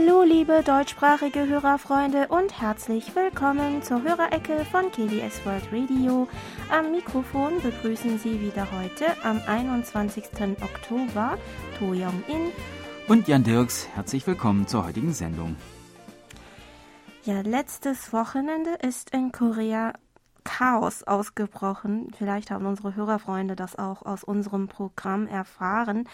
Hallo, liebe deutschsprachige Hörerfreunde und herzlich willkommen zur Hörerecke von KBS World Radio. Am Mikrofon begrüßen Sie wieder heute am 21. Oktober To Young In und Jan Dirks. Herzlich willkommen zur heutigen Sendung. Ja, letztes Wochenende ist in Korea Chaos ausgebrochen. Vielleicht haben unsere Hörerfreunde das auch aus unserem Programm erfahren,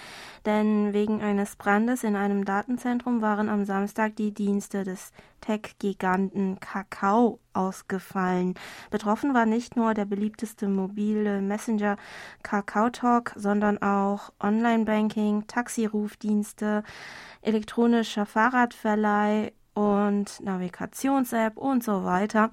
denn wegen eines Brandes in einem Datenzentrum waren am Samstag die Dienste des Tech-Giganten Kakao ausgefallen. Betroffen war nicht nur der beliebteste mobile Messenger Kakao Talk, sondern auch Online-Banking, Taxirufdienste, elektronischer Fahrradverleih, und Navigations-App und so weiter.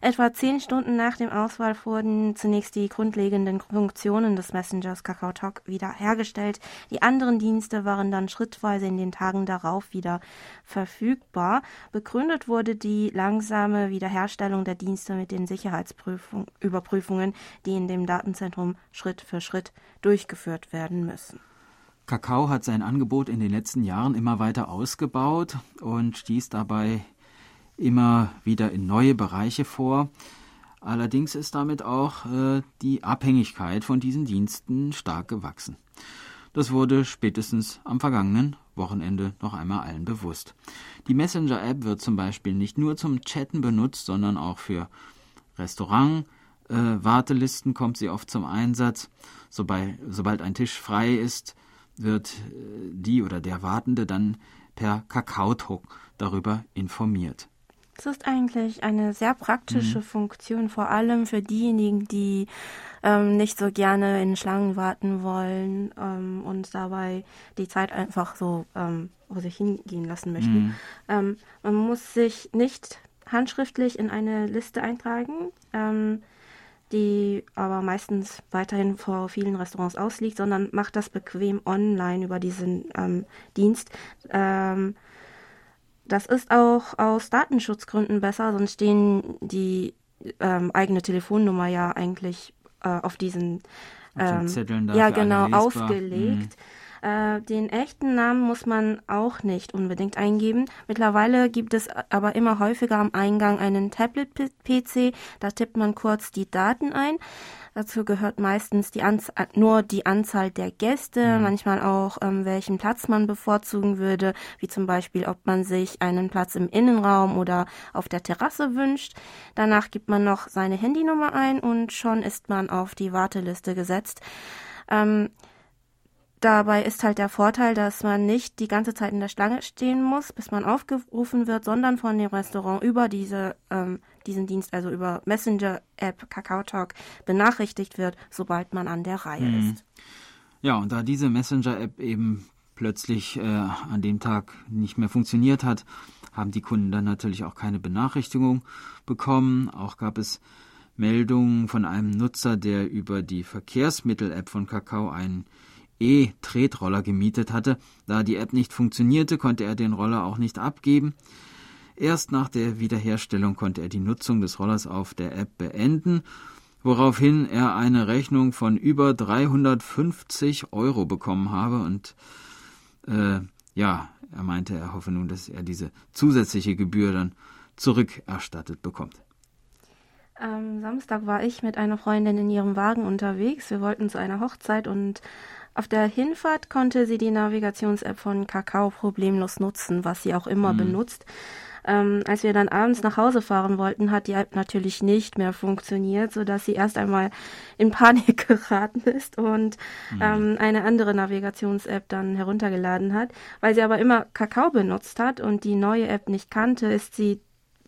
Etwa zehn Stunden nach dem Auswahl wurden zunächst die grundlegenden Funktionen des Messengers KakaoTalk wiederhergestellt. Die anderen Dienste waren dann schrittweise in den Tagen darauf wieder verfügbar. Begründet wurde die langsame Wiederherstellung der Dienste mit den Sicherheitsüberprüfungen, die in dem Datenzentrum Schritt für Schritt durchgeführt werden müssen. Kakao hat sein Angebot in den letzten Jahren immer weiter ausgebaut und stieß dabei immer wieder in neue Bereiche vor. Allerdings ist damit auch äh, die Abhängigkeit von diesen Diensten stark gewachsen. Das wurde spätestens am vergangenen Wochenende noch einmal allen bewusst. Die Messenger-App wird zum Beispiel nicht nur zum Chatten benutzt, sondern auch für Restaurant, äh, Wartelisten kommt sie oft zum Einsatz. Sobald, sobald ein Tisch frei ist, wird äh, die oder der Wartende dann per Kakaodruck darüber informiert. Das ist eigentlich eine sehr praktische mhm. Funktion, vor allem für diejenigen, die ähm, nicht so gerne in Schlangen warten wollen ähm, und dabei die Zeit einfach so ähm, vor sich hingehen lassen möchten. Mhm. Ähm, man muss sich nicht handschriftlich in eine Liste eintragen. Die aber meistens weiterhin vor vielen Restaurants ausliegt, sondern macht das bequem online über diesen ähm, Dienst. Ähm, das ist auch aus Datenschutzgründen besser, sonst stehen die ähm, eigene Telefonnummer ja eigentlich äh, auf diesen auf ähm, ja genau ausgelegt. Mhm. Äh, den echten Namen muss man auch nicht unbedingt eingeben. Mittlerweile gibt es aber immer häufiger am Eingang einen Tablet-PC. Da tippt man kurz die Daten ein. Dazu gehört meistens die Anzahl, nur die Anzahl der Gäste, mhm. manchmal auch, ähm, welchen Platz man bevorzugen würde, wie zum Beispiel, ob man sich einen Platz im Innenraum oder auf der Terrasse wünscht. Danach gibt man noch seine Handynummer ein und schon ist man auf die Warteliste gesetzt. Ähm, Dabei ist halt der Vorteil, dass man nicht die ganze Zeit in der Schlange stehen muss, bis man aufgerufen wird, sondern von dem Restaurant über diese, ähm, diesen Dienst, also über Messenger-App Kakao Talk, benachrichtigt wird, sobald man an der Reihe mhm. ist. Ja, und da diese Messenger-App eben plötzlich äh, an dem Tag nicht mehr funktioniert hat, haben die Kunden dann natürlich auch keine Benachrichtigung bekommen. Auch gab es Meldungen von einem Nutzer, der über die Verkehrsmittel-App von Kakao einen E-Tretroller gemietet hatte. Da die App nicht funktionierte, konnte er den Roller auch nicht abgeben. Erst nach der Wiederherstellung konnte er die Nutzung des Rollers auf der App beenden, woraufhin er eine Rechnung von über 350 Euro bekommen habe und äh, ja, er meinte, er hoffe nun, dass er diese zusätzliche Gebühr dann zurückerstattet bekommt. Am Samstag war ich mit einer Freundin in ihrem Wagen unterwegs. Wir wollten zu einer Hochzeit und auf der Hinfahrt konnte sie die Navigations-App von Kakao problemlos nutzen, was sie auch immer mhm. benutzt. Ähm, als wir dann abends nach Hause fahren wollten, hat die App natürlich nicht mehr funktioniert, sodass sie erst einmal in Panik geraten ist und mhm. ähm, eine andere Navigations-App dann heruntergeladen hat. Weil sie aber immer Kakao benutzt hat und die neue App nicht kannte, ist sie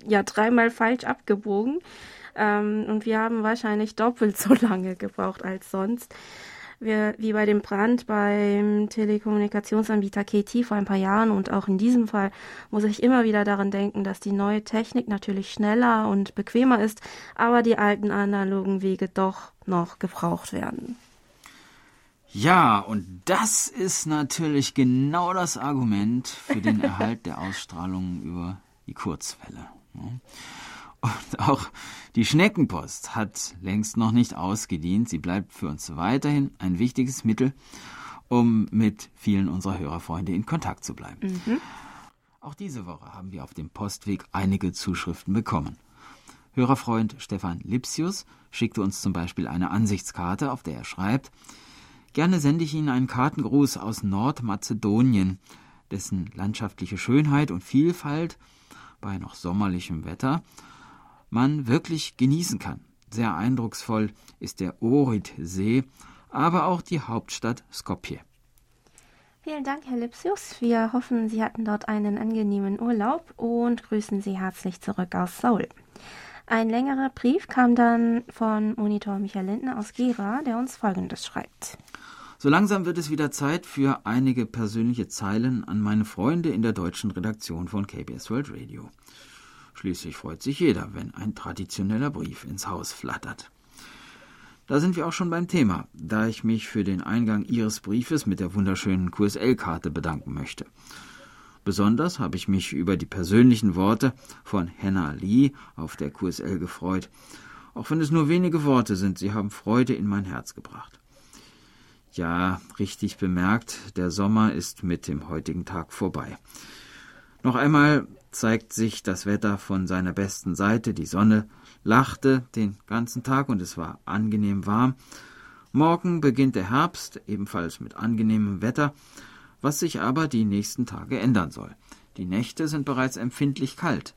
ja dreimal falsch abgebogen. Ähm, und wir haben wahrscheinlich doppelt so lange gebraucht als sonst wie bei dem Brand beim Telekommunikationsanbieter KT vor ein paar Jahren und auch in diesem Fall muss ich immer wieder daran denken, dass die neue Technik natürlich schneller und bequemer ist, aber die alten analogen Wege doch noch gebraucht werden. Ja, und das ist natürlich genau das Argument für den Erhalt der Ausstrahlung über die Kurzwelle. Und auch die Schneckenpost hat längst noch nicht ausgedient. Sie bleibt für uns weiterhin ein wichtiges Mittel, um mit vielen unserer Hörerfreunde in Kontakt zu bleiben. Mhm. Auch diese Woche haben wir auf dem Postweg einige Zuschriften bekommen. Hörerfreund Stefan Lipsius schickte uns zum Beispiel eine Ansichtskarte, auf der er schreibt, Gerne sende ich Ihnen einen Kartengruß aus Nordmazedonien, dessen landschaftliche Schönheit und Vielfalt bei noch sommerlichem Wetter man wirklich genießen kann. Sehr eindrucksvoll ist der Ohrid-See, aber auch die Hauptstadt Skopje. Vielen Dank, Herr Lipsius. Wir hoffen, Sie hatten dort einen angenehmen Urlaub und grüßen Sie herzlich zurück aus Seoul. Ein längerer Brief kam dann von Monitor Michael Lindner aus Gera, der uns Folgendes schreibt. So langsam wird es wieder Zeit für einige persönliche Zeilen an meine Freunde in der deutschen Redaktion von KBS World Radio. Schließlich freut sich jeder, wenn ein traditioneller Brief ins Haus flattert. Da sind wir auch schon beim Thema, da ich mich für den Eingang Ihres Briefes mit der wunderschönen QSL-Karte bedanken möchte. Besonders habe ich mich über die persönlichen Worte von Hannah Lee auf der QSL gefreut. Auch wenn es nur wenige Worte sind, sie haben Freude in mein Herz gebracht. Ja, richtig bemerkt, der Sommer ist mit dem heutigen Tag vorbei. Noch einmal zeigt sich das Wetter von seiner besten Seite. Die Sonne lachte den ganzen Tag und es war angenehm warm. Morgen beginnt der Herbst, ebenfalls mit angenehmem Wetter, was sich aber die nächsten Tage ändern soll. Die Nächte sind bereits empfindlich kalt.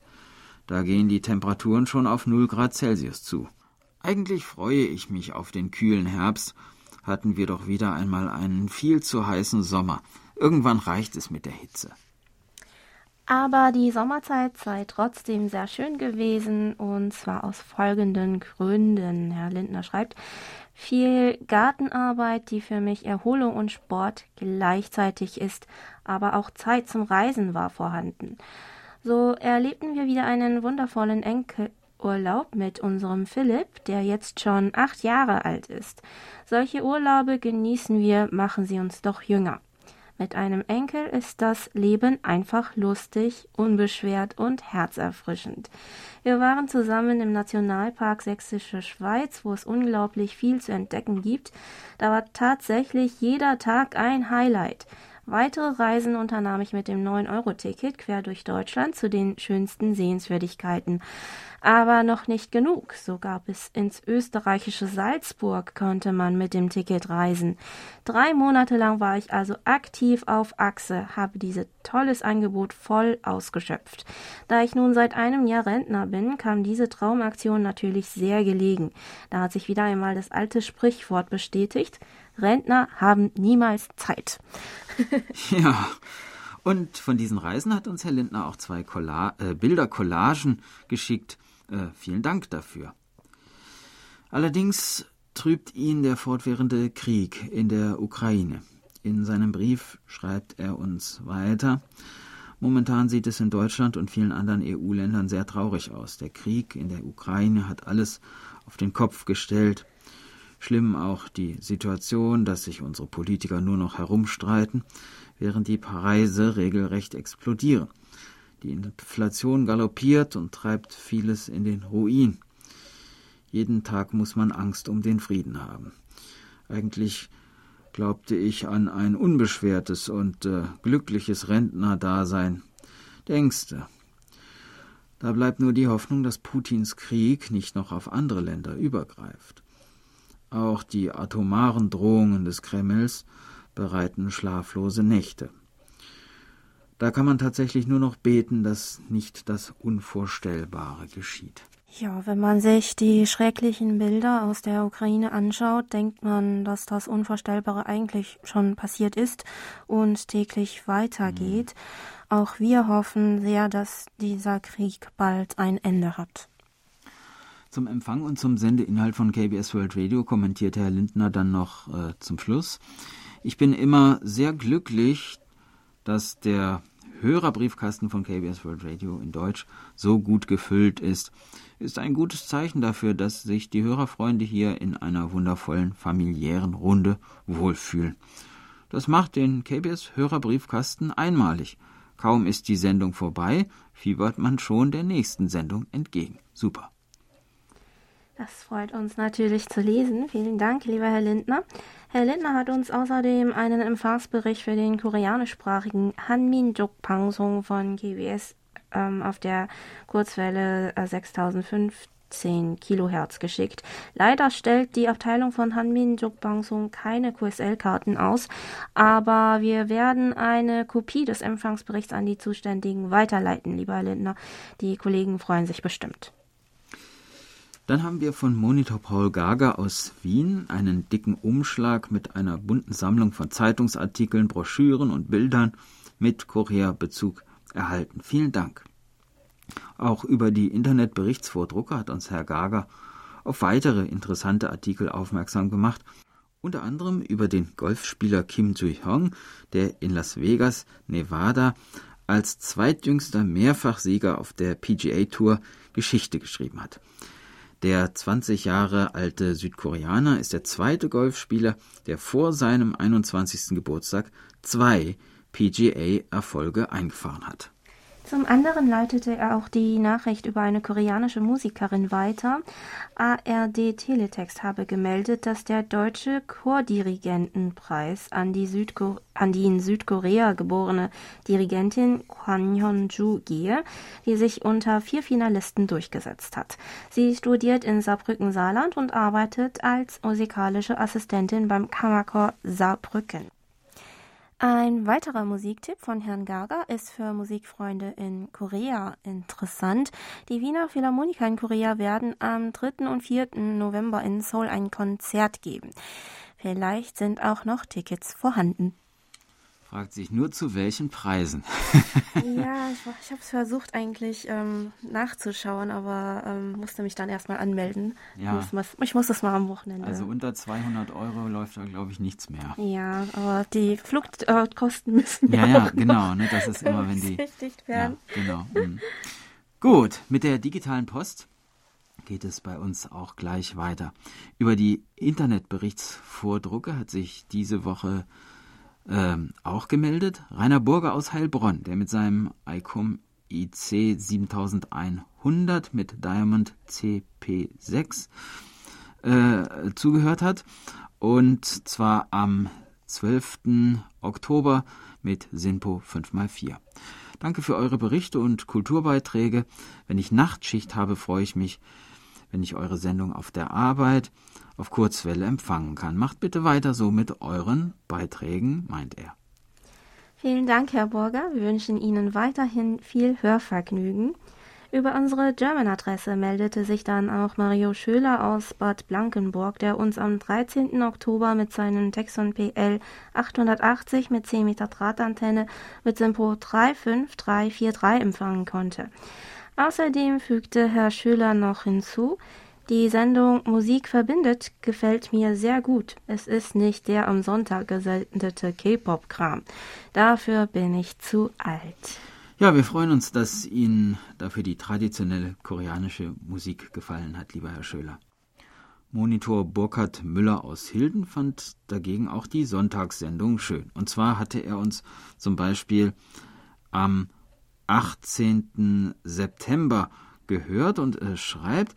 Da gehen die Temperaturen schon auf 0 Grad Celsius zu. Eigentlich freue ich mich auf den kühlen Herbst, hatten wir doch wieder einmal einen viel zu heißen Sommer. Irgendwann reicht es mit der Hitze. Aber die Sommerzeit sei trotzdem sehr schön gewesen und zwar aus folgenden Gründen. Herr Lindner schreibt, viel Gartenarbeit, die für mich Erholung und Sport gleichzeitig ist, aber auch Zeit zum Reisen war vorhanden. So erlebten wir wieder einen wundervollen Enkelurlaub mit unserem Philipp, der jetzt schon acht Jahre alt ist. Solche Urlaube genießen wir, machen sie uns doch jünger. Mit einem Enkel ist das Leben einfach lustig, unbeschwert und herzerfrischend. Wir waren zusammen im Nationalpark Sächsische Schweiz, wo es unglaublich viel zu entdecken gibt. Da war tatsächlich jeder Tag ein Highlight. Weitere Reisen unternahm ich mit dem 9-Euro-Ticket quer durch Deutschland zu den schönsten Sehenswürdigkeiten. Aber noch nicht genug. So gab es ins österreichische Salzburg konnte man mit dem Ticket reisen. Drei Monate lang war ich also aktiv auf Achse, habe dieses tolles Angebot voll ausgeschöpft. Da ich nun seit einem Jahr Rentner bin, kam diese Traumaktion natürlich sehr gelegen. Da hat sich wieder einmal das alte Sprichwort bestätigt. Rentner haben niemals Zeit. ja. Und von diesen Reisen hat uns Herr Lindner auch zwei Colla äh, Bildercollagen geschickt. Äh, vielen Dank dafür. Allerdings trübt ihn der fortwährende Krieg in der Ukraine. In seinem Brief schreibt er uns weiter. Momentan sieht es in Deutschland und vielen anderen EU-Ländern sehr traurig aus. Der Krieg in der Ukraine hat alles auf den Kopf gestellt. Schlimm auch die Situation, dass sich unsere Politiker nur noch herumstreiten, während die Preise regelrecht explodieren. Die Inflation galoppiert und treibt vieles in den Ruin. Jeden Tag muss man Angst um den Frieden haben. Eigentlich glaubte ich an ein unbeschwertes und äh, glückliches Rentnerdasein. Denkste. Da bleibt nur die Hoffnung, dass Putins Krieg nicht noch auf andere Länder übergreift. Auch die atomaren Drohungen des Kremls bereiten schlaflose Nächte. Da kann man tatsächlich nur noch beten, dass nicht das Unvorstellbare geschieht. Ja, wenn man sich die schrecklichen Bilder aus der Ukraine anschaut, denkt man, dass das Unvorstellbare eigentlich schon passiert ist und täglich weitergeht. Mhm. Auch wir hoffen sehr, dass dieser Krieg bald ein Ende hat. Zum Empfang und zum Sendeinhalt von KBS World Radio kommentierte Herr Lindner dann noch äh, zum Schluss. Ich bin immer sehr glücklich, dass der Hörerbriefkasten von KBS World Radio in Deutsch so gut gefüllt ist. Ist ein gutes Zeichen dafür, dass sich die Hörerfreunde hier in einer wundervollen familiären Runde wohlfühlen. Das macht den KBS Hörerbriefkasten einmalig. Kaum ist die Sendung vorbei, fiebert man schon der nächsten Sendung entgegen. Super. Das freut uns natürlich zu lesen. Vielen Dank, lieber Herr Lindner. Herr Lindner hat uns außerdem einen Empfangsbericht für den koreanischsprachigen Hanminjuk Pangsong von KBS ähm, auf der Kurzwelle äh, 6015 Kilohertz geschickt. Leider stellt die Abteilung von Hanminjuk Pangsong keine QSL-Karten aus, aber wir werden eine Kopie des Empfangsberichts an die Zuständigen weiterleiten, lieber Herr Lindner. Die Kollegen freuen sich bestimmt. Dann haben wir von Monitor Paul Gager aus Wien einen dicken Umschlag mit einer bunten Sammlung von Zeitungsartikeln, Broschüren und Bildern mit Korea-Bezug erhalten. Vielen Dank. Auch über die Internetberichtsvordrucke hat uns Herr Gager auf weitere interessante Artikel aufmerksam gemacht, unter anderem über den Golfspieler Kim Joo-hyung, der in Las Vegas, Nevada, als zweitjüngster Mehrfachsieger auf der PGA Tour Geschichte geschrieben hat. Der 20 Jahre alte Südkoreaner ist der zweite Golfspieler, der vor seinem 21. Geburtstag zwei PGA-Erfolge eingefahren hat. Zum anderen leitete er auch die Nachricht über eine koreanische Musikerin weiter. ARD Teletext habe gemeldet, dass der deutsche Chordirigentenpreis an die, Südko an die in Südkorea geborene Dirigentin Kwan Hyun-ju gehe, die sich unter vier Finalisten durchgesetzt hat. Sie studiert in Saarbrücken-Saarland und arbeitet als musikalische Assistentin beim Kammerchor Saarbrücken. Ein weiterer Musiktipp von Herrn Gaga ist für Musikfreunde in Korea interessant. Die Wiener Philharmoniker in Korea werden am 3. und 4. November in Seoul ein Konzert geben. Vielleicht sind auch noch Tickets vorhanden fragt sich nur zu welchen Preisen. ja, ich, ich habe es versucht eigentlich ähm, nachzuschauen, aber ähm, musste mich dann erstmal anmelden. Ja. Ich muss, ich muss das mal am Wochenende. Also unter 200 Euro läuft da, glaube ich, nichts mehr. Ja, aber die Flugkosten müssen ja, ja, genau. Ne, das ist immer, wenn die. werden. Ja, genau. Mhm. Gut, mit der digitalen Post geht es bei uns auch gleich weiter. Über die Internetberichtsvordrucke hat sich diese Woche ähm, auch gemeldet. Rainer Burger aus Heilbronn, der mit seinem ICOM IC 7100 mit Diamond CP6 äh, zugehört hat. Und zwar am 12. Oktober mit SINPO 5x4. Danke für eure Berichte und Kulturbeiträge. Wenn ich Nachtschicht habe, freue ich mich, wenn ich eure Sendung auf der Arbeit auf Kurzwelle empfangen kann. Macht bitte weiter so mit euren Beiträgen, meint er. Vielen Dank, Herr Burger. Wir wünschen Ihnen weiterhin viel Hörvergnügen. Über unsere German-Adresse meldete sich dann auch Mario Schöler aus Bad Blankenburg, der uns am 13. Oktober mit seinem Texon PL 880 mit 10 Meter Drahtantenne mit Simpo 35343 empfangen konnte. Außerdem fügte Herr Schöler noch hinzu, die Sendung Musik verbindet gefällt mir sehr gut. Es ist nicht der am Sonntag gesendete K-Pop-Kram. Dafür bin ich zu alt. Ja, wir freuen uns, dass Ihnen dafür die traditionelle koreanische Musik gefallen hat, lieber Herr Schöler. Monitor Burkhard Müller aus Hilden fand dagegen auch die Sonntagssendung schön. Und zwar hatte er uns zum Beispiel am 18. September gehört und äh, schreibt,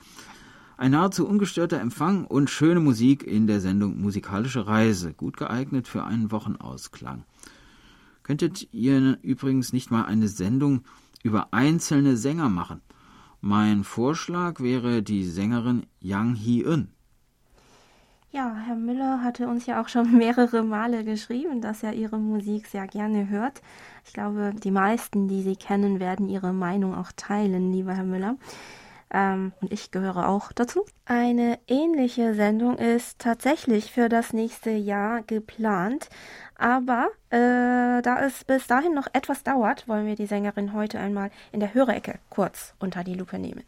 ein nahezu ungestörter Empfang und schöne Musik in der Sendung Musikalische Reise, gut geeignet für einen Wochenausklang. Könntet ihr übrigens nicht mal eine Sendung über einzelne Sänger machen? Mein Vorschlag wäre die Sängerin Yang Hee-eun. Ja, Herr Müller hatte uns ja auch schon mehrere Male geschrieben, dass er Ihre Musik sehr gerne hört. Ich glaube, die meisten, die Sie kennen, werden Ihre Meinung auch teilen, lieber Herr Müller. Ähm, und ich gehöre auch dazu. Eine ähnliche Sendung ist tatsächlich für das nächste Jahr geplant. Aber äh, da es bis dahin noch etwas dauert, wollen wir die Sängerin heute einmal in der Hörecke kurz unter die Lupe nehmen.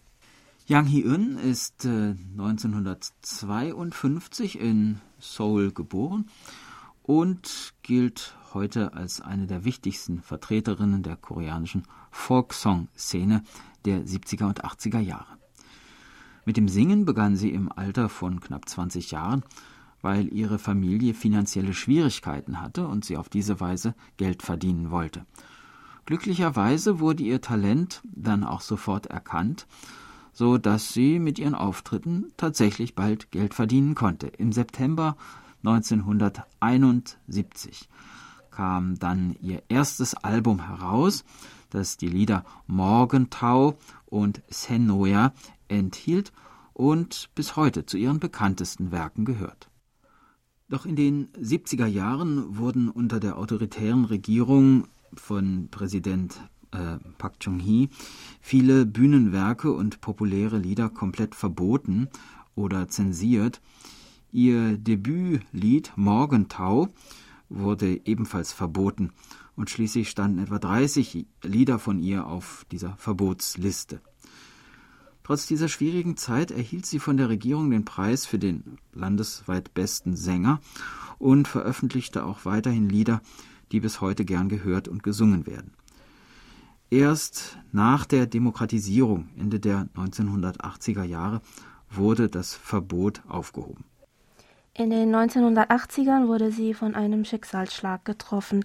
Yang Hee-eun ist äh, 1952 in Seoul geboren und gilt heute als eine der wichtigsten Vertreterinnen der koreanischen Folksong-Szene der 70er und 80er Jahre. Mit dem Singen begann sie im Alter von knapp 20 Jahren, weil ihre Familie finanzielle Schwierigkeiten hatte und sie auf diese Weise Geld verdienen wollte. Glücklicherweise wurde ihr Talent dann auch sofort erkannt so dass sie mit ihren Auftritten tatsächlich bald Geld verdienen konnte. Im September 1971 kam dann ihr erstes Album heraus, das die Lieder Morgentau und Senoia enthielt und bis heute zu ihren bekanntesten Werken gehört. Doch in den 70er Jahren wurden unter der autoritären Regierung von Präsident äh, Pak Chung-hee viele Bühnenwerke und populäre Lieder komplett verboten oder zensiert. Ihr Debütlied Morgentau wurde ebenfalls verboten und schließlich standen etwa 30 Lieder von ihr auf dieser Verbotsliste. Trotz dieser schwierigen Zeit erhielt sie von der Regierung den Preis für den landesweit besten Sänger und veröffentlichte auch weiterhin Lieder, die bis heute gern gehört und gesungen werden. Erst nach der Demokratisierung Ende der 1980er Jahre wurde das Verbot aufgehoben. In den 1980ern wurde sie von einem Schicksalsschlag getroffen.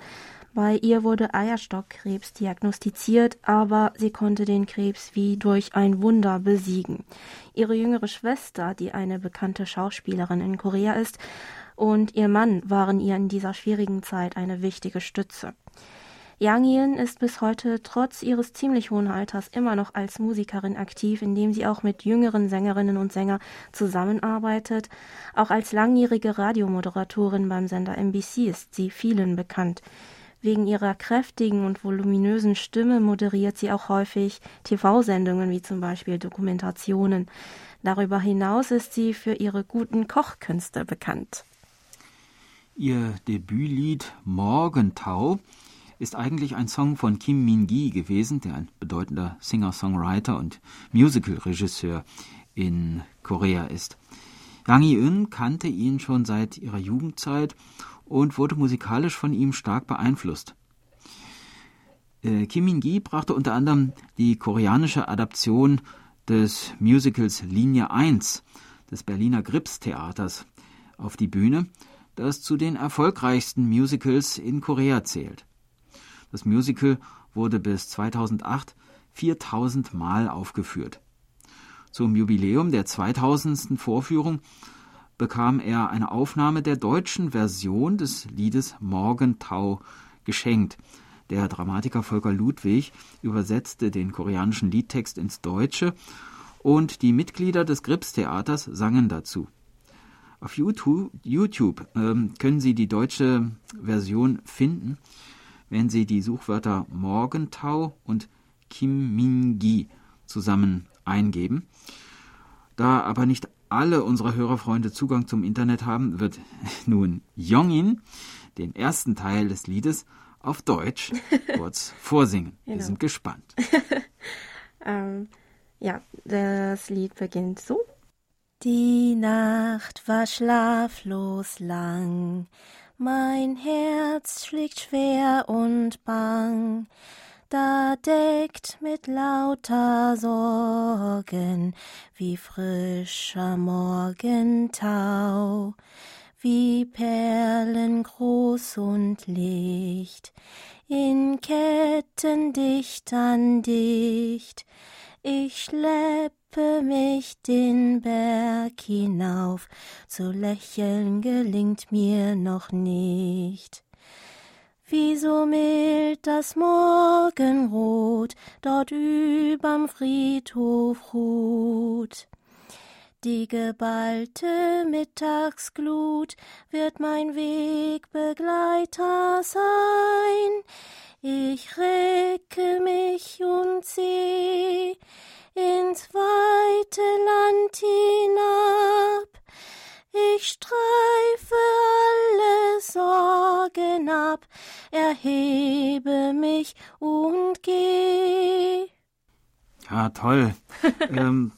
Bei ihr wurde Eierstockkrebs diagnostiziert, aber sie konnte den Krebs wie durch ein Wunder besiegen. Ihre jüngere Schwester, die eine bekannte Schauspielerin in Korea ist, und ihr Mann waren ihr in dieser schwierigen Zeit eine wichtige Stütze. Yang Yin ist bis heute trotz ihres ziemlich hohen Alters immer noch als Musikerin aktiv, indem sie auch mit jüngeren Sängerinnen und Sängern zusammenarbeitet. Auch als langjährige Radiomoderatorin beim Sender MBC ist sie vielen bekannt. Wegen ihrer kräftigen und voluminösen Stimme moderiert sie auch häufig TV-Sendungen wie zum Beispiel Dokumentationen. Darüber hinaus ist sie für ihre guten Kochkünste bekannt. Ihr Debütlied Morgentau ist eigentlich ein Song von Kim Min-gi gewesen, der ein bedeutender Singer-Songwriter und Musical-Regisseur in Korea ist. Yang Yi-eun kannte ihn schon seit ihrer Jugendzeit und wurde musikalisch von ihm stark beeinflusst. Äh, Kim Min-gi brachte unter anderem die koreanische Adaption des Musicals Linie 1 des Berliner Grips Theaters auf die Bühne, das zu den erfolgreichsten Musicals in Korea zählt. Das Musical wurde bis 2008 4000 Mal aufgeführt. Zum Jubiläum der 2000. Vorführung bekam er eine Aufnahme der deutschen Version des Liedes Morgentau geschenkt. Der Dramatiker Volker Ludwig übersetzte den koreanischen Liedtext ins Deutsche und die Mitglieder des Grips-Theaters sangen dazu. Auf YouTube, YouTube ähm, können Sie die deutsche Version finden, wenn Sie die Suchwörter Morgentau und Kim Min-gi zusammen eingeben. Da aber nicht alle unserer Hörerfreunde Zugang zum Internet haben, wird nun Jongin den ersten Teil des Liedes auf Deutsch kurz vorsingen. Genau. Wir sind gespannt. ähm, ja, das Lied beginnt so. Die Nacht war schlaflos lang, mein Herz schlägt schwer und bang da deckt mit lauter Sorgen wie frischer Morgentau, wie Perlen groß und licht, in Ketten dicht an dicht. Ich schleppe mich den Berg hinauf, zu lächeln gelingt mir noch nicht. Wie so mild das Morgenrot dort überm Friedhof ruht. Die geballte Mittagsglut wird mein Wegbegleiter sein. Ich recke mich und seh ins weite Land hinab. Ich streife alle Sorgen ab, erhebe mich und geh. Ja, toll. ähm,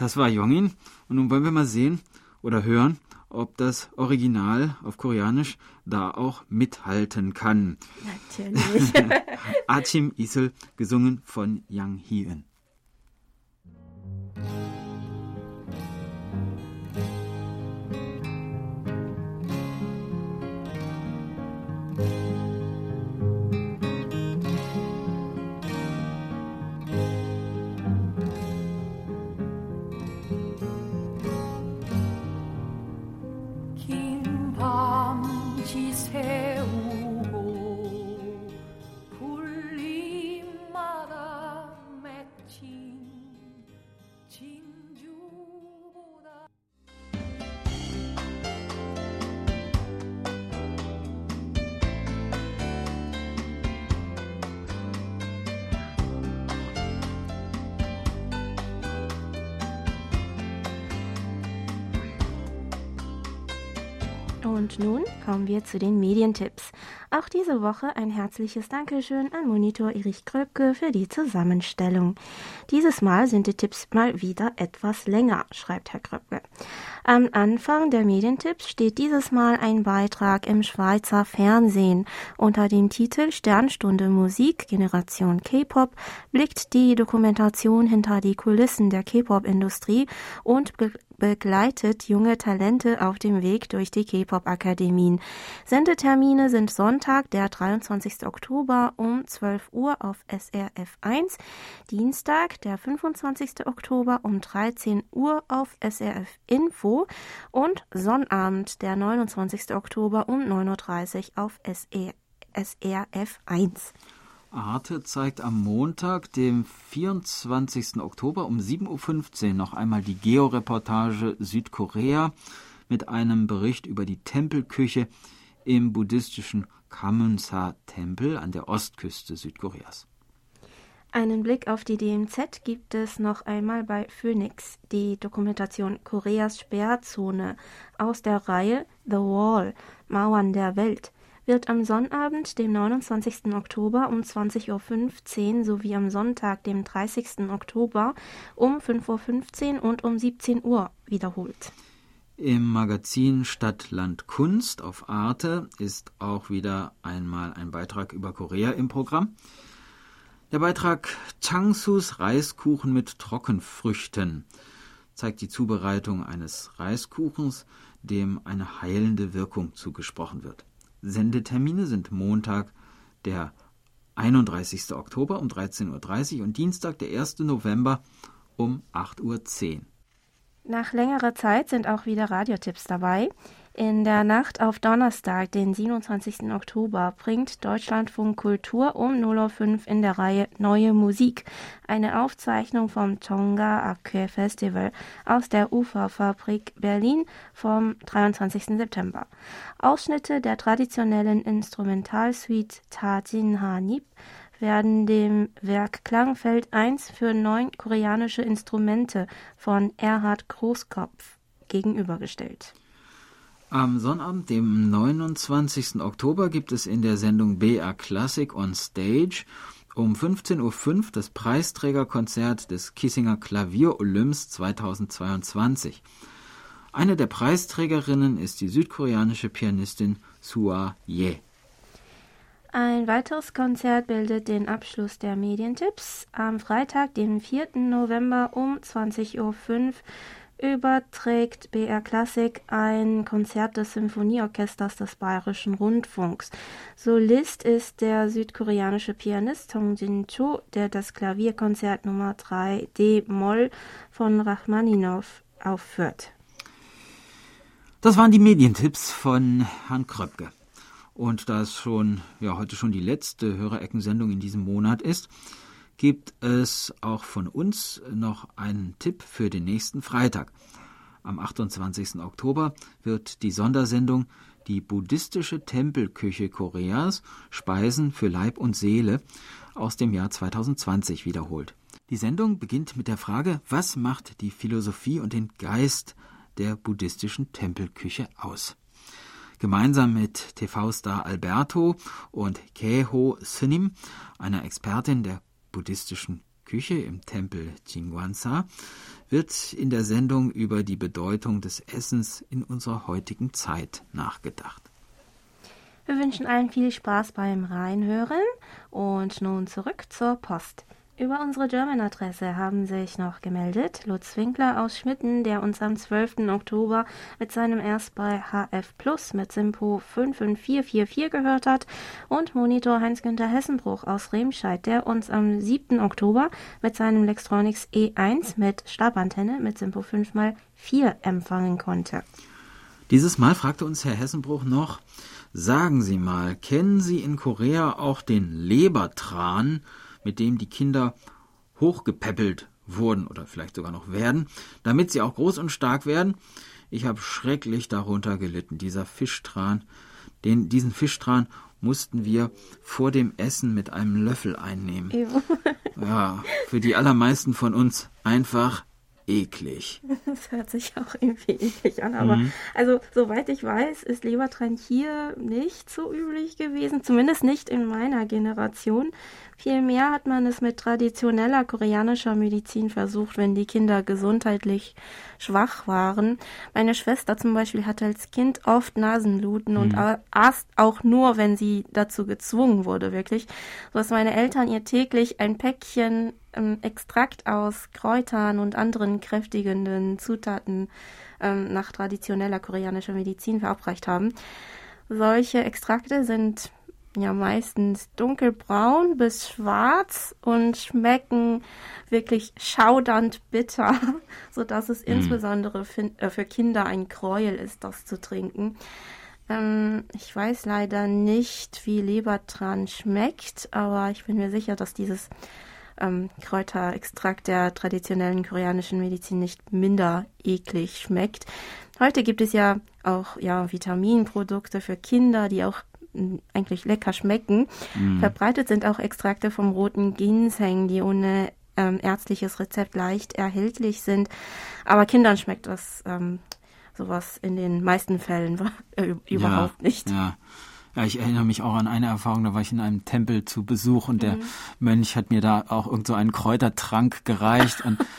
das war Jongin. Und nun wollen wir mal sehen oder hören, ob das Original auf Koreanisch da auch mithalten kann. Natürlich. Achim Isel, gesungen von Yang Hien. Und nun kommen wir zu den Medientipps. Auch diese Woche ein herzliches Dankeschön an Monitor Erich Kröpke für die Zusammenstellung. Dieses Mal sind die Tipps mal wieder etwas länger, schreibt Herr Kröpke. Am Anfang der Medientipps steht dieses Mal ein Beitrag im Schweizer Fernsehen. Unter dem Titel Sternstunde Musik Generation K-Pop blickt die Dokumentation hinter die Kulissen der K-Pop-Industrie und begleitet junge Talente auf dem Weg durch die K-Pop-Akademien. Sendetermine sind Sonntag, der 23. Oktober um 12 Uhr auf SRF 1, Dienstag, der 25. Oktober um 13 Uhr auf SRF Info und Sonnabend, der 29. Oktober um 9.30 Uhr auf SRF 1. Arte zeigt am Montag, dem 24. Oktober um 7.15 Uhr noch einmal die Georeportage Südkorea mit einem Bericht über die Tempelküche im buddhistischen Kamunsa-Tempel an der Ostküste Südkoreas. Einen Blick auf die DMZ gibt es noch einmal bei Phoenix, die Dokumentation Koreas Sperrzone aus der Reihe The Wall, Mauern der Welt wird am Sonnabend, dem 29. Oktober um 20.15 Uhr sowie am Sonntag, dem 30. Oktober um 5.15 Uhr und um 17 Uhr wiederholt. Im Magazin Stadt, Land, Kunst auf Arte ist auch wieder einmal ein Beitrag über Korea im Programm. Der Beitrag Changsus Reiskuchen mit Trockenfrüchten zeigt die Zubereitung eines Reiskuchens, dem eine heilende Wirkung zugesprochen wird. Sendetermine sind Montag, der 31. Oktober um 13.30 Uhr und Dienstag, der 1. November um 8.10 Uhr. Nach längerer Zeit sind auch wieder Radiotipps dabei. In der Nacht auf Donnerstag, den 27. Oktober, bringt Deutschlandfunk Kultur um 0.05 Uhr in der Reihe Neue Musik eine Aufzeichnung vom Tonga Aqua Festival aus der Uferfabrik Berlin vom 23. September. Ausschnitte der traditionellen Instrumentalsuite Tajin Hanip werden dem Werk Klangfeld 1 für neun koreanische Instrumente von Erhard Großkopf gegenübergestellt. Am Sonnabend, dem 29. Oktober, gibt es in der Sendung BR Classic on Stage um 15.05 Uhr das Preisträgerkonzert des Kissinger Klavier Olymps 2022. Eine der Preisträgerinnen ist die südkoreanische Pianistin Sua Ye. Ein weiteres Konzert bildet den Abschluss der Medientipps. Am Freitag, den 4. November um 20.05 Uhr überträgt BR Klassik ein Konzert des Symphonieorchesters des Bayerischen Rundfunks. Solist ist der südkoreanische Pianist Song Jin-cho, der das Klavierkonzert Nummer 3 D-Moll von Rachmaninow aufführt. Das waren die Medientipps von Herrn Kröpke. Und da es schon, ja, heute schon die letzte Hörereckensendung in diesem Monat ist, gibt es auch von uns noch einen Tipp für den nächsten Freitag. Am 28. Oktober wird die Sondersendung Die buddhistische Tempelküche Koreas Speisen für Leib und Seele aus dem Jahr 2020 wiederholt. Die Sendung beginnt mit der Frage, was macht die Philosophie und den Geist der buddhistischen Tempelküche aus? Gemeinsam mit TV-Star Alberto und Keho Sinim, einer Expertin der buddhistischen Küche im Tempel Jingwansa wird in der Sendung über die Bedeutung des Essens in unserer heutigen Zeit nachgedacht. Wir wünschen allen viel Spaß beim Reinhören und nun zurück zur Post. Über unsere German-Adresse haben sich noch gemeldet Lutz Winkler aus Schmitten, der uns am 12. Oktober mit seinem Erst bei HF Plus mit Simpo 55444 gehört hat und Monitor Heinz-Günther Hessenbruch aus Remscheid, der uns am 7. Oktober mit seinem Lextronics E1 mit Stabantenne mit Simpo 5x4 empfangen konnte. Dieses Mal fragte uns Herr Hessenbruch noch, sagen Sie mal, kennen Sie in Korea auch den Lebertran, mit dem die Kinder hochgepäppelt wurden oder vielleicht sogar noch werden, damit sie auch groß und stark werden. Ich habe schrecklich darunter gelitten. Dieser Fischtran, den, diesen Fischtran mussten wir vor dem Essen mit einem Löffel einnehmen. ja, für die allermeisten von uns einfach eklig. Das hört sich auch irgendwie eklig an, aber mhm. also soweit ich weiß, ist Lebertran hier nicht so üblich gewesen, zumindest nicht in meiner Generation. Vielmehr hat man es mit traditioneller koreanischer Medizin versucht, wenn die Kinder gesundheitlich schwach waren. Meine Schwester zum Beispiel hatte als Kind oft Nasenbluten mhm. und aß auch nur, wenn sie dazu gezwungen wurde, wirklich. So dass meine Eltern ihr täglich ein Päckchen ähm, Extrakt aus Kräutern und anderen kräftigenden Zutaten ähm, nach traditioneller koreanischer Medizin verabreicht haben. Solche Extrakte sind ja meistens dunkelbraun bis schwarz und schmecken wirklich schaudernd bitter, so dass es mm. insbesondere äh, für Kinder ein Gräuel ist, das zu trinken. Ähm, ich weiß leider nicht, wie Lebertran schmeckt, aber ich bin mir sicher, dass dieses ähm, Kräuterextrakt der traditionellen koreanischen Medizin nicht minder eklig schmeckt. Heute gibt es ja auch ja, Vitaminprodukte für Kinder, die auch eigentlich lecker schmecken. Mm. Verbreitet sind auch Extrakte vom roten Ginseng, die ohne ähm, ärztliches Rezept leicht erhältlich sind. Aber Kindern schmeckt das ähm, sowas in den meisten Fällen äh, überhaupt ja, nicht. Ja. Ja, ich erinnere mich auch an eine Erfahrung, da war ich in einem Tempel zu Besuch und der mhm. Mönch hat mir da auch irgend so einen Kräutertrank gereicht und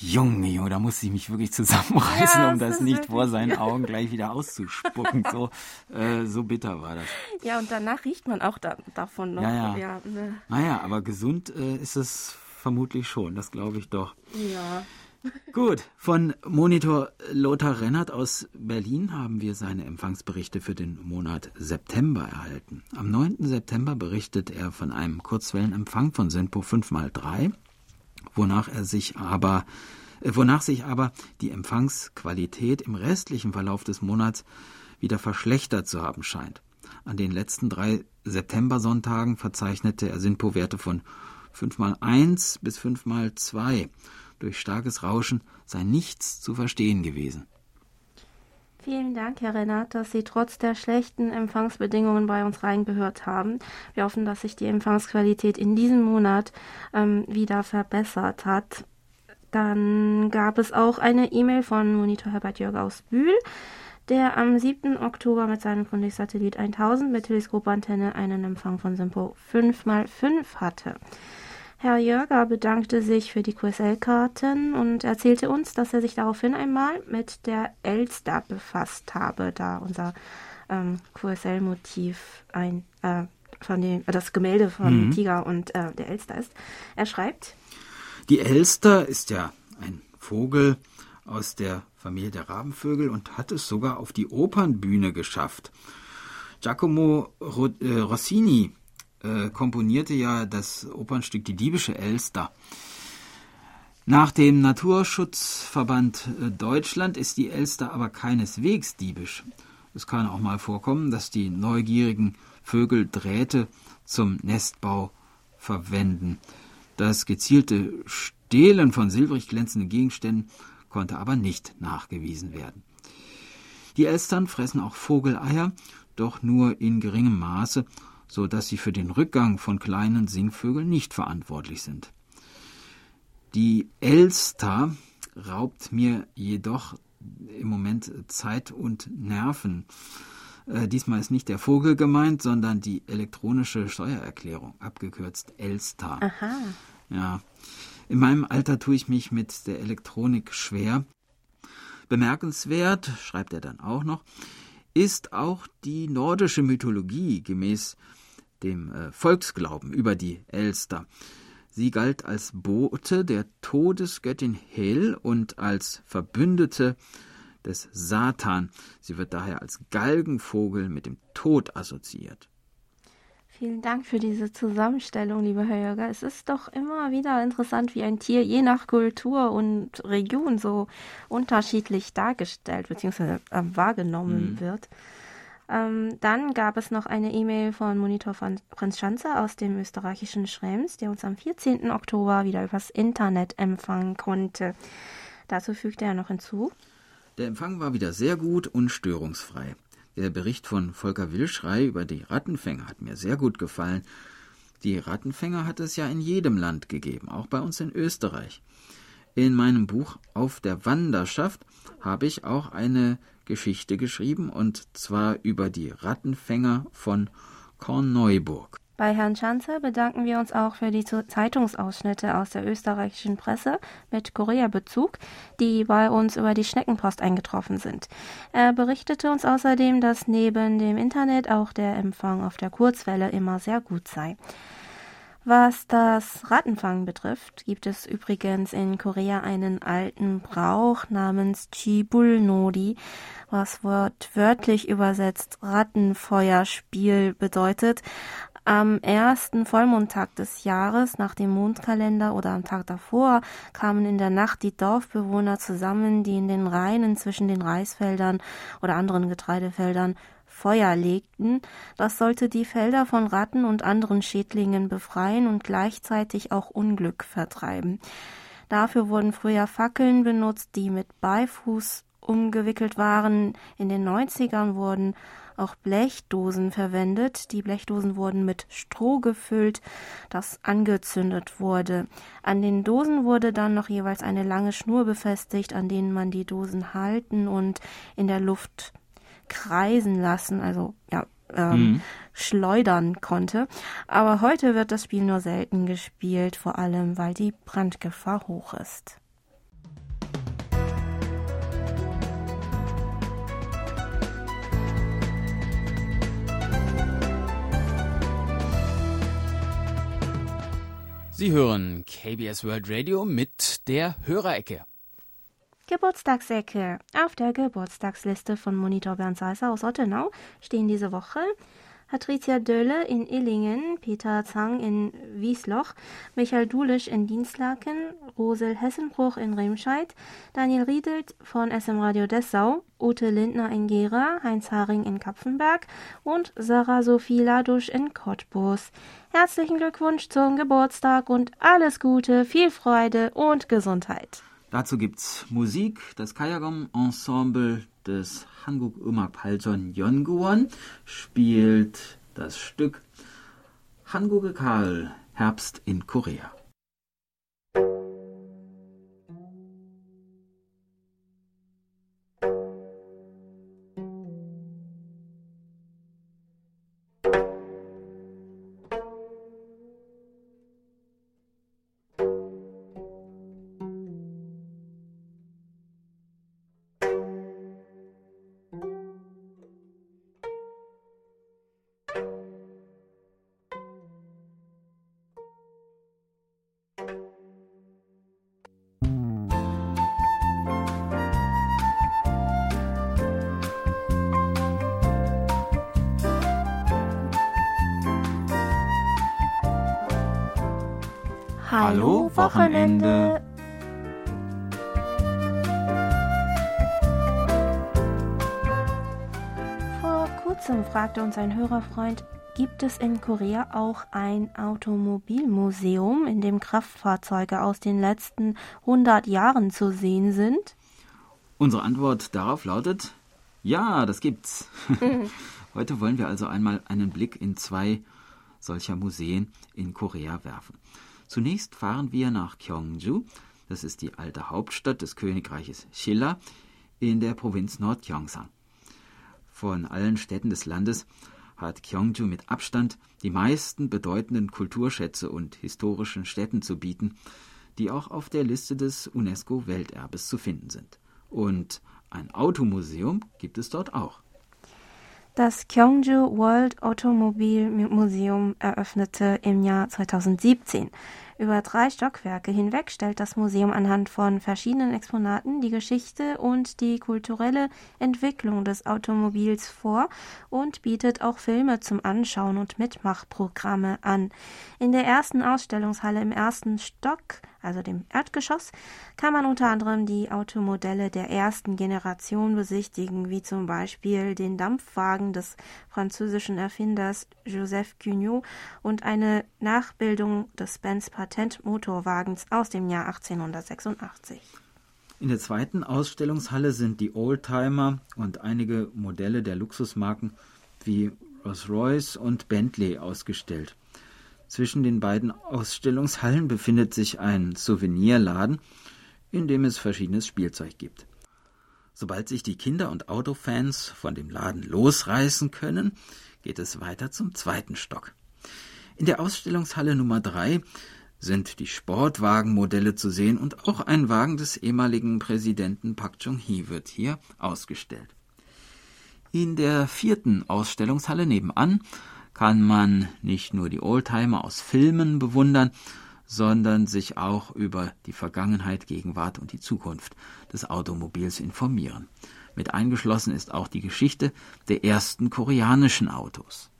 Junge, Junge, da musste ich mich wirklich zusammenreißen, ja, um das, nicht vor seinen. Augen gleich wieder auszuspucken. So, äh, so bitter war das. Ja, und danach riecht man auch da, davon noch. Ja, ja. ja ne. Naja, aber gesund äh, ist es vermutlich schon, das glaube ich doch. Ja. Gut, von Monitor Lothar Rennert aus Berlin haben wir seine Empfangsberichte für den Monat September erhalten. Am 9. September berichtet er von einem Kurzwellenempfang von Senpo 5x3 wonach er sich aber äh, wonach sich aber die Empfangsqualität im restlichen Verlauf des Monats wieder verschlechtert zu haben scheint. An den letzten drei September-Sonntagen verzeichnete er SINPO-Werte von 5 mal 1 bis 5 mal 2. Durch starkes Rauschen sei nichts zu verstehen gewesen. Vielen Dank, Herr Renat, dass Sie trotz der schlechten Empfangsbedingungen bei uns reingehört haben. Wir hoffen, dass sich die Empfangsqualität in diesem Monat ähm, wieder verbessert hat. Dann gab es auch eine E-Mail von Monitor Herbert Jörg aus Bühl, der am 7. Oktober mit seinem Fundix-Satellit 1000 mit Teleskopantenne einen Empfang von Simpo 5x5 hatte. Herr Jörger bedankte sich für die QSL-Karten und erzählte uns, dass er sich daraufhin einmal mit der Elster befasst habe, da unser ähm, QSL-Motiv ein äh, von dem, äh, das Gemälde von mhm. Tiger und äh, der Elster ist. Er schreibt: Die Elster ist ja ein Vogel aus der Familie der Rabenvögel und hat es sogar auf die Opernbühne geschafft. Giacomo äh, Rossini äh, komponierte ja das Opernstück Die diebische Elster. Nach dem Naturschutzverband äh, Deutschland ist die Elster aber keineswegs diebisch. Es kann auch mal vorkommen, dass die neugierigen Vögel Drähte zum Nestbau verwenden. Das gezielte Stehlen von silbrig glänzenden Gegenständen konnte aber nicht nachgewiesen werden. Die Elstern fressen auch Vogeleier, doch nur in geringem Maße so dass sie für den Rückgang von kleinen Singvögeln nicht verantwortlich sind. Die Elster raubt mir jedoch im Moment Zeit und Nerven. Äh, diesmal ist nicht der Vogel gemeint, sondern die elektronische Steuererklärung, abgekürzt Elster. Aha. Ja. In meinem Alter tue ich mich mit der Elektronik schwer. Bemerkenswert, schreibt er dann auch noch, ist auch die nordische Mythologie gemäß dem äh, Volksglauben über die Elster. Sie galt als Bote der Todesgöttin Hel und als Verbündete des Satan. Sie wird daher als Galgenvogel mit dem Tod assoziiert. Vielen Dank für diese Zusammenstellung, lieber Herr Jörger. Es ist doch immer wieder interessant, wie ein Tier je nach Kultur und Region so unterschiedlich dargestellt bzw. Äh, wahrgenommen mhm. wird. Ähm, dann gab es noch eine E-Mail von Monitor von Prinz Schanzer aus dem österreichischen Schrems, der uns am 14. Oktober wieder übers Internet empfangen konnte. Dazu fügte er noch hinzu. Der Empfang war wieder sehr gut und störungsfrei. Der Bericht von Volker Wilschrei über die Rattenfänger hat mir sehr gut gefallen. Die Rattenfänger hat es ja in jedem Land gegeben, auch bei uns in Österreich. In meinem Buch Auf der Wanderschaft habe ich auch eine Geschichte geschrieben, und zwar über die Rattenfänger von Korneuburg. Bei Herrn Schanze bedanken wir uns auch für die Zeitungsausschnitte aus der österreichischen Presse mit Korea-Bezug, die bei uns über die Schneckenpost eingetroffen sind. Er berichtete uns außerdem, dass neben dem Internet auch der Empfang auf der Kurzwelle immer sehr gut sei. Was das Rattenfangen betrifft, gibt es übrigens in Korea einen alten Brauch namens Chibul Nodi, was wortwörtlich übersetzt Rattenfeuerspiel bedeutet. Am ersten Vollmondtag des Jahres nach dem Mondkalender oder am Tag davor kamen in der Nacht die Dorfbewohner zusammen, die in den Reihen zwischen den Reisfeldern oder anderen Getreidefeldern Feuer legten. Das sollte die Felder von Ratten und anderen Schädlingen befreien und gleichzeitig auch Unglück vertreiben. Dafür wurden früher Fackeln benutzt, die mit Beifuß umgewickelt waren. In den 90ern wurden auch Blechdosen verwendet. Die Blechdosen wurden mit Stroh gefüllt, das angezündet wurde. An den Dosen wurde dann noch jeweils eine lange Schnur befestigt, an denen man die Dosen halten und in der Luft kreisen lassen, also ja, ähm, mhm. schleudern konnte. Aber heute wird das Spiel nur selten gespielt, vor allem weil die Brandgefahr hoch ist. Sie hören KBS World Radio mit der Hörerecke. Geburtstagsecke. Auf der Geburtstagsliste von Monitor Bernd Seisser aus Ottenau stehen diese Woche Patricia Dölle in Illingen, Peter Zang in Wiesloch, Michael Dulisch in Dienstlaken, Rosel Hessenbruch in Remscheid, Daniel Riedelt von SM Radio Dessau, Ute Lindner in Gera, Heinz Haring in Kapfenberg und Sarah Sophie Ladusch in Cottbus. Herzlichen Glückwunsch zum Geburtstag und alles Gute, viel Freude und Gesundheit. Dazu gibt's Musik, das Kayagam Ensemble des Hanguk Umag Palson Yonguwon spielt das Stück Hanguge Karl Herbst in Korea. Hallo Wochenende. Vor kurzem fragte uns ein Hörerfreund, gibt es in Korea auch ein Automobilmuseum, in dem Kraftfahrzeuge aus den letzten 100 Jahren zu sehen sind? Unsere Antwort darauf lautet, ja, das gibt's. Heute wollen wir also einmal einen Blick in zwei solcher Museen in Korea werfen. Zunächst fahren wir nach Gyeongju, das ist die alte Hauptstadt des Königreiches Shilla in der Provinz Nordgyeongsang. Von allen Städten des Landes hat Gyeongju mit Abstand die meisten bedeutenden Kulturschätze und historischen Städten zu bieten, die auch auf der Liste des UNESCO-Welterbes zu finden sind. Und ein Automuseum gibt es dort auch. Das Gyeongju World Automobile Museum eröffnete im Jahr 2017. Über drei Stockwerke hinweg stellt das Museum anhand von verschiedenen Exponaten die Geschichte und die kulturelle Entwicklung des Automobils vor und bietet auch Filme zum Anschauen und Mitmachprogramme an. In der ersten Ausstellungshalle im ersten Stock also dem Erdgeschoss, kann man unter anderem die Automodelle der ersten Generation besichtigen, wie zum Beispiel den Dampfwagen des französischen Erfinders Joseph Cugnot und eine Nachbildung des Benz Patentmotorwagens aus dem Jahr 1886. In der zweiten Ausstellungshalle sind die Oldtimer und einige Modelle der Luxusmarken wie Rolls-Royce und Bentley ausgestellt. Zwischen den beiden Ausstellungshallen befindet sich ein Souvenirladen, in dem es verschiedenes Spielzeug gibt. Sobald sich die Kinder- und Autofans von dem Laden losreißen können, geht es weiter zum zweiten Stock. In der Ausstellungshalle Nummer 3 sind die Sportwagenmodelle zu sehen und auch ein Wagen des ehemaligen Präsidenten Pak Chung-hee wird hier ausgestellt. In der vierten Ausstellungshalle nebenan kann man nicht nur die Oldtimer aus Filmen bewundern, sondern sich auch über die Vergangenheit, Gegenwart und die Zukunft des Automobils informieren. Mit eingeschlossen ist auch die Geschichte der ersten koreanischen Autos.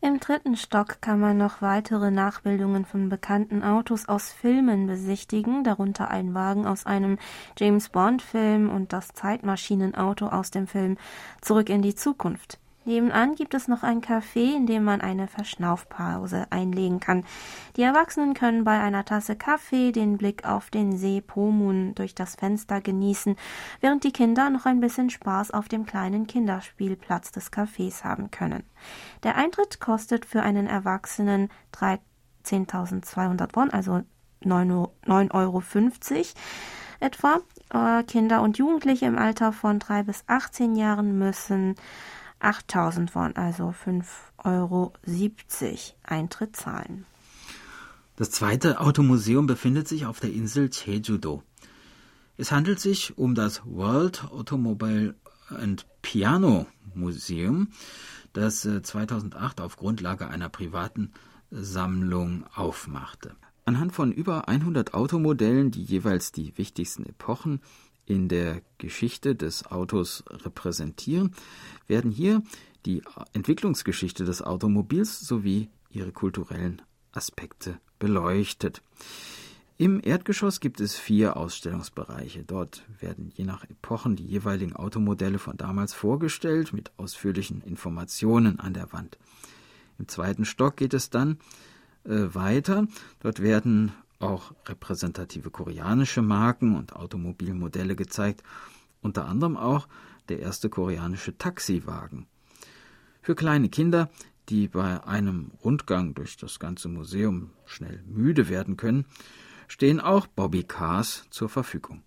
Im dritten Stock kann man noch weitere Nachbildungen von bekannten Autos aus Filmen besichtigen, darunter ein Wagen aus einem James Bond Film und das Zeitmaschinenauto aus dem Film Zurück in die Zukunft. Nebenan gibt es noch ein Café, in dem man eine Verschnaufpause einlegen kann. Die Erwachsenen können bei einer Tasse Kaffee den Blick auf den See Pomun durch das Fenster genießen, während die Kinder noch ein bisschen Spaß auf dem kleinen Kinderspielplatz des Cafés haben können. Der Eintritt kostet für einen Erwachsenen 13.200 Won, also 9,50 Euro etwa. Äh, Kinder und Jugendliche im Alter von drei bis 18 Jahren müssen 8000 Won, also 5,70 Euro Eintritt zahlen. Das zweite Automuseum befindet sich auf der Insel Jeju-do. Es handelt sich um das World Automobile and Piano Museum, das 2008 äh, auf Grundlage einer privaten Sammlung aufmachte. Anhand von über 100 Automodellen, die jeweils die wichtigsten Epochen in der Geschichte des Autos repräsentieren, werden hier die Entwicklungsgeschichte des Automobils sowie ihre kulturellen Aspekte beleuchtet. Im Erdgeschoss gibt es vier Ausstellungsbereiche. Dort werden je nach Epochen die jeweiligen Automodelle von damals vorgestellt mit ausführlichen Informationen an der Wand. Im zweiten Stock geht es dann äh, weiter. Dort werden auch repräsentative koreanische Marken und Automobilmodelle gezeigt, unter anderem auch der erste koreanische Taxiwagen. Für kleine Kinder, die bei einem Rundgang durch das ganze Museum schnell müde werden können, stehen auch Bobbycars zur Verfügung.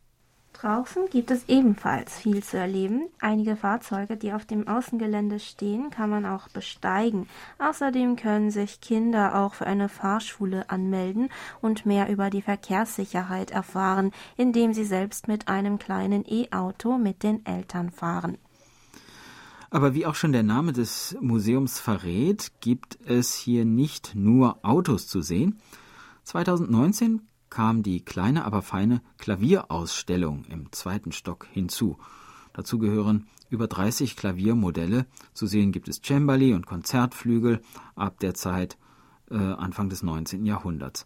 Draußen gibt es ebenfalls viel zu erleben. Einige Fahrzeuge, die auf dem Außengelände stehen, kann man auch besteigen. Außerdem können sich Kinder auch für eine Fahrschule anmelden und mehr über die Verkehrssicherheit erfahren, indem sie selbst mit einem kleinen E-Auto mit den Eltern fahren. Aber wie auch schon der Name des Museums verrät, gibt es hier nicht nur Autos zu sehen. 2019 kam die kleine, aber feine Klavierausstellung im zweiten Stock hinzu. Dazu gehören über 30 Klaviermodelle. Zu sehen gibt es Cembali und Konzertflügel ab der Zeit äh, Anfang des 19. Jahrhunderts.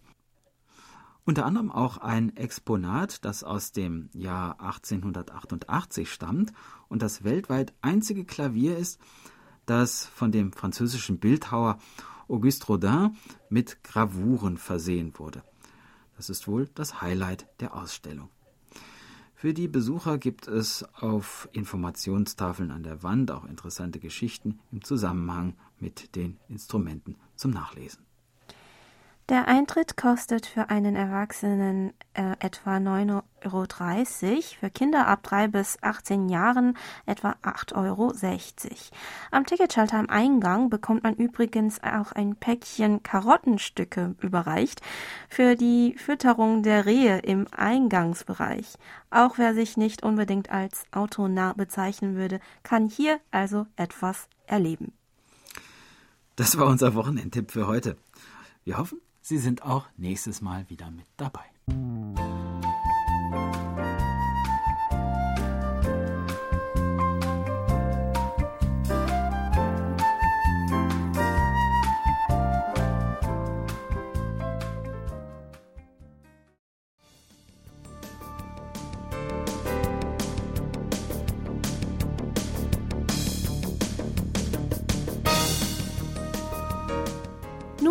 Unter anderem auch ein Exponat, das aus dem Jahr 1888 stammt und das weltweit einzige Klavier ist, das von dem französischen Bildhauer Auguste Rodin mit Gravuren versehen wurde. Das ist wohl das Highlight der Ausstellung. Für die Besucher gibt es auf Informationstafeln an der Wand auch interessante Geschichten im Zusammenhang mit den Instrumenten zum Nachlesen. Der Eintritt kostet für einen Erwachsenen äh, etwa 9,30 Euro, für Kinder ab 3 bis 18 Jahren etwa 8,60 Euro. Am Ticketschalter am Eingang bekommt man übrigens auch ein Päckchen Karottenstücke überreicht für die Fütterung der Rehe im Eingangsbereich. Auch wer sich nicht unbedingt als autonah bezeichnen würde, kann hier also etwas erleben. Das war unser Wochenendtipp für heute. Wir hoffen, Sie sind auch nächstes Mal wieder mit dabei.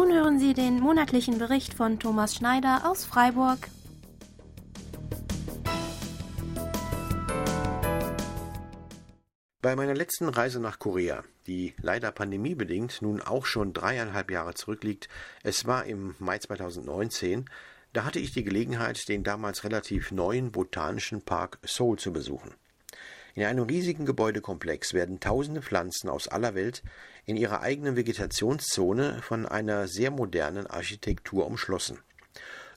Hören Sie den monatlichen Bericht von Thomas Schneider aus Freiburg. Bei meiner letzten Reise nach Korea, die leider pandemiebedingt nun auch schon dreieinhalb Jahre zurückliegt, es war im Mai 2019, Da hatte ich die Gelegenheit, den damals relativ neuen botanischen Park Seoul zu besuchen. In einem riesigen Gebäudekomplex werden tausende Pflanzen aus aller Welt in ihrer eigenen Vegetationszone von einer sehr modernen Architektur umschlossen.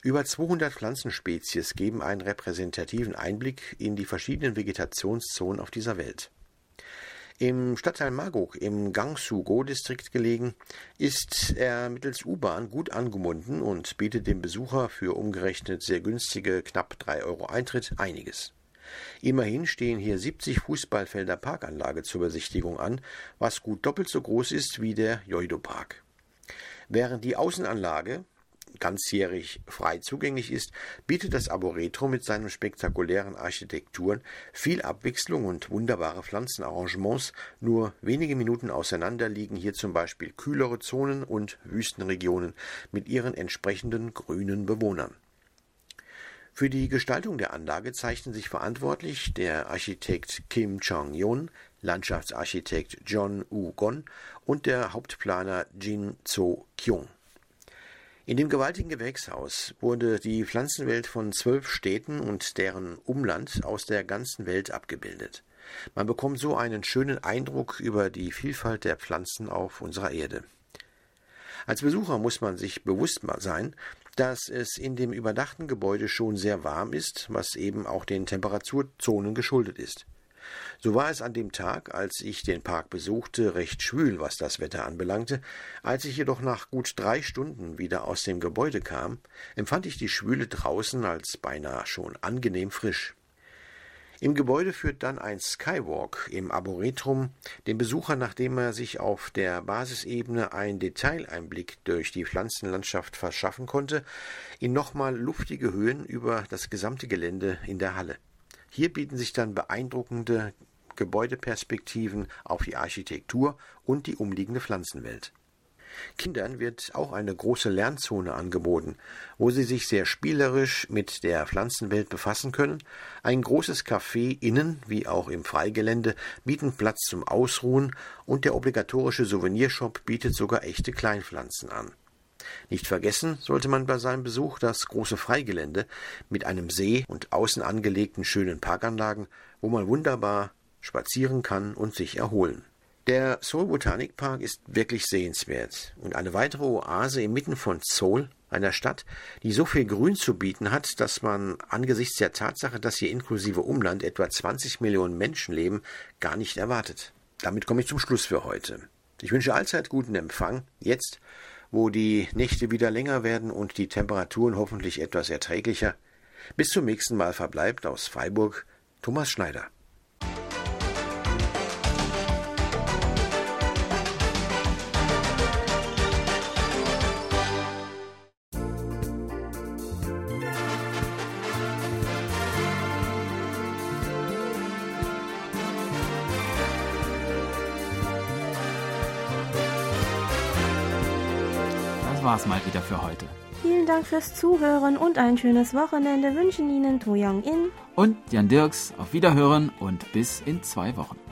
Über 200 Pflanzenspezies geben einen repräsentativen Einblick in die verschiedenen Vegetationszonen auf dieser Welt. Im Stadtteil Magok im Gangsu-Go-Distrikt gelegen, ist er mittels U-Bahn gut angebunden und bietet dem Besucher für umgerechnet sehr günstige knapp 3 Euro Eintritt einiges. Immerhin stehen hier 70 Fußballfelder Parkanlage zur Besichtigung an, was gut doppelt so groß ist wie der Joido Park. Während die Außenanlage ganzjährig frei zugänglich ist, bietet das Arboretum mit seinen spektakulären Architekturen viel Abwechslung und wunderbare Pflanzenarrangements. Nur wenige Minuten auseinander liegen hier zum Beispiel kühlere Zonen und Wüstenregionen mit ihren entsprechenden grünen Bewohnern. Für die Gestaltung der Anlage zeichnen sich verantwortlich der Architekt Kim Chong-yon, Landschaftsarchitekt John U-gon und der Hauptplaner Jin So-kyung. In dem gewaltigen Gewächshaus wurde die Pflanzenwelt von zwölf Städten und deren Umland aus der ganzen Welt abgebildet. Man bekommt so einen schönen Eindruck über die Vielfalt der Pflanzen auf unserer Erde. Als Besucher muss man sich bewusst sein, dass es in dem überdachten Gebäude schon sehr warm ist, was eben auch den Temperaturzonen geschuldet ist. So war es an dem Tag, als ich den Park besuchte, recht schwül, was das Wetter anbelangte. Als ich jedoch nach gut drei Stunden wieder aus dem Gebäude kam, empfand ich die Schwüle draußen als beinahe schon angenehm frisch. Im Gebäude führt dann ein Skywalk im Arboretum den Besucher, nachdem er sich auf der Basisebene einen Detaileinblick durch die Pflanzenlandschaft verschaffen konnte, in nochmal luftige Höhen über das gesamte Gelände in der Halle. Hier bieten sich dann beeindruckende Gebäudeperspektiven auf die Architektur und die umliegende Pflanzenwelt. Kindern wird auch eine große Lernzone angeboten, wo sie sich sehr spielerisch mit der Pflanzenwelt befassen können. Ein großes Café innen wie auch im Freigelände bieten Platz zum Ausruhen und der obligatorische Souvenirshop bietet sogar echte Kleinpflanzen an. Nicht vergessen sollte man bei seinem Besuch das große Freigelände mit einem See und außen angelegten schönen Parkanlagen, wo man wunderbar spazieren kann und sich erholen. Der Seoul Botanikpark ist wirklich sehenswert und eine weitere Oase inmitten von Seoul, einer Stadt, die so viel Grün zu bieten hat, dass man angesichts der Tatsache, dass hier inklusive Umland etwa 20 Millionen Menschen leben, gar nicht erwartet. Damit komme ich zum Schluss für heute. Ich wünsche allzeit guten Empfang, jetzt, wo die Nächte wieder länger werden und die Temperaturen hoffentlich etwas erträglicher. Bis zum nächsten Mal verbleibt aus Freiburg Thomas Schneider. Für heute. Vielen Dank fürs Zuhören und ein schönes Wochenende wünschen Ihnen To Young In und Jan Dirks. Auf Wiederhören und bis in zwei Wochen.